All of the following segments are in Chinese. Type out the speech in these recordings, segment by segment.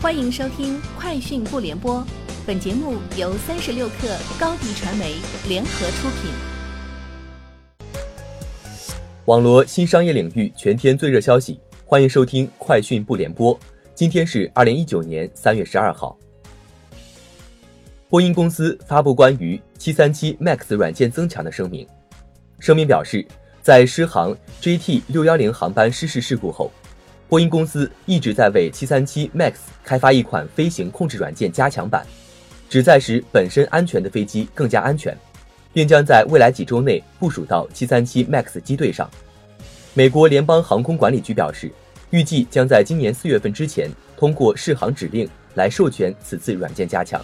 欢迎收听《快讯不联播》，本节目由三十六克高低传媒联合出品。网罗新商业领域全天最热消息，欢迎收听《快讯不联播》。今天是二零一九年三月十二号。波音公司发布关于七三七 MAX 软件增强的声明，声明表示，在失航 GT 六幺零航班失事事故后。波音公司一直在为737 MAX 开发一款飞行控制软件加强版，旨在使本身安全的飞机更加安全，并将在未来几周内部署到737 MAX 机队上。美国联邦航空管理局表示，预计将在今年四月份之前通过试航指令来授权此次软件加强。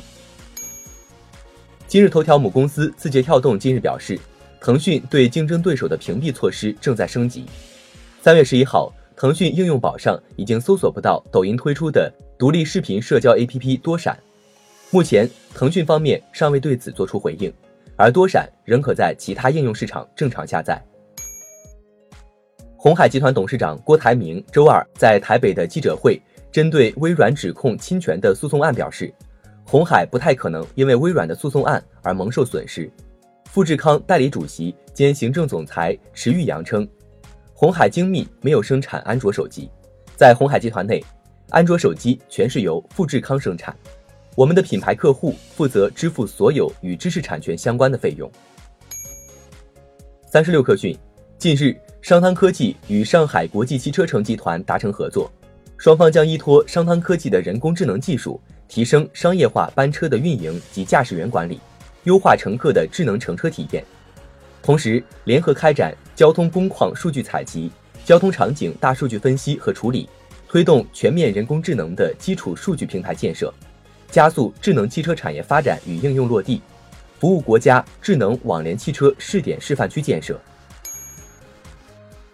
今日头条母公司字节跳动今日表示，腾讯对竞争对手的屏蔽措施正在升级。三月十一号。腾讯应用宝上已经搜索不到抖音推出的独立视频社交 APP 多闪，目前腾讯方面尚未对此作出回应，而多闪仍可在其他应用市场正常下载。红海集团董事长郭台铭周二在台北的记者会，针对微软指控侵权的诉讼案表示，红海不太可能因为微软的诉讼案而蒙受损失。富士康代理主席兼行政总裁池玉阳称。红海精密没有生产安卓手机，在红海集团内，安卓手机全是由富士康生产。我们的品牌客户负责支付所有与知识产权相关的费用。三十六氪讯，近日，商汤科技与上海国际汽车城集团达成合作，双方将依托商汤科技的人工智能技术，提升商业化班车的运营及驾驶员管理，优化乘客的智能乘车体验。同时，联合开展交通工况数据采集、交通场景大数据分析和处理，推动全面人工智能的基础数据平台建设，加速智能汽车产业发展与应用落地，服务国家智能网联汽车试点示范区建设。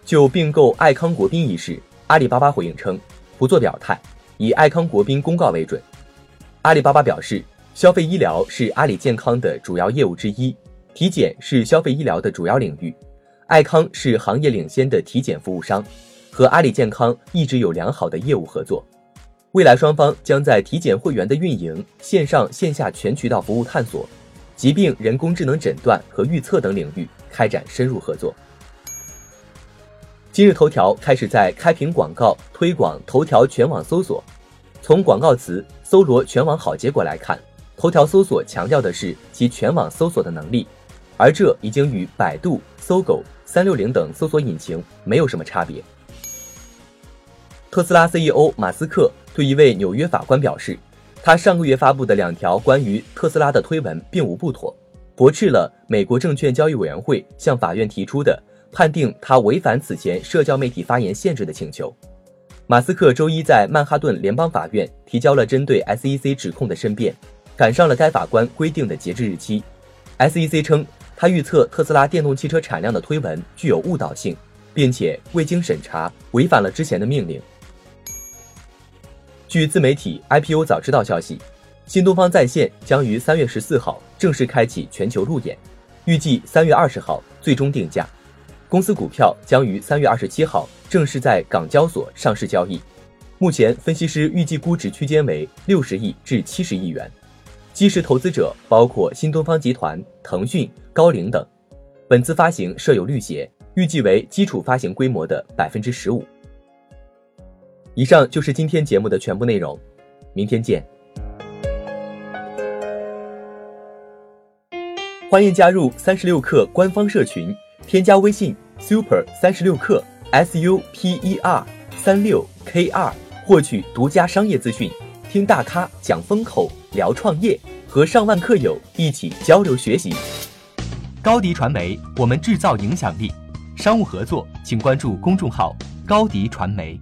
就并购爱康国宾一事，阿里巴巴回应称不做表态，以爱康国宾公告为准。阿里巴巴表示，消费医疗是阿里健康的主要业务之一。体检是消费医疗的主要领域，爱康是行业领先的体检服务商，和阿里健康一直有良好的业务合作。未来双方将在体检会员的运营、线上线下全渠道服务探索、疾病人工智能诊断和预测等领域开展深入合作。今日头条开始在开屏广告推广头条全网搜索，从广告词搜罗全网好结果来看，头条搜索强调的是其全网搜索的能力。而这已经与百度、搜狗、三六零等搜索引擎没有什么差别。特斯拉 CEO 马斯克对一位纽约法官表示，他上个月发布的两条关于特斯拉的推文并无不妥，驳斥了美国证券交易委员会向法院提出的判定他违反此前社交媒体发言限制的请求。马斯克周一在曼哈顿联邦法院提交了针对 SEC 指控的申辩，赶上了该法官规定的截止日期。SEC 称。他预测特斯拉电动汽车产量的推文具有误导性，并且未经审查，违反了之前的命令。据自媒体 IPO 早知道消息，新东方在线将于三月十四号正式开启全球路演，预计三月二十号最终定价。公司股票将于三月二十七号正式在港交所上市交易。目前，分析师预计估值区间为六十亿至七十亿元。基石投资者包括新东方集团、腾讯、高瓴等。本次发行设有绿鞋，预计为基础发行规模的百分之十五。以上就是今天节目的全部内容，明天见。欢迎加入三十六氪官方社群，添加微信 super 三十六氪 s u p e r 三六 k 二，获取独家商业资讯。听大咖讲风口，聊创业，和上万客友一起交流学习。高迪传媒，我们制造影响力。商务合作，请关注公众号高迪传媒。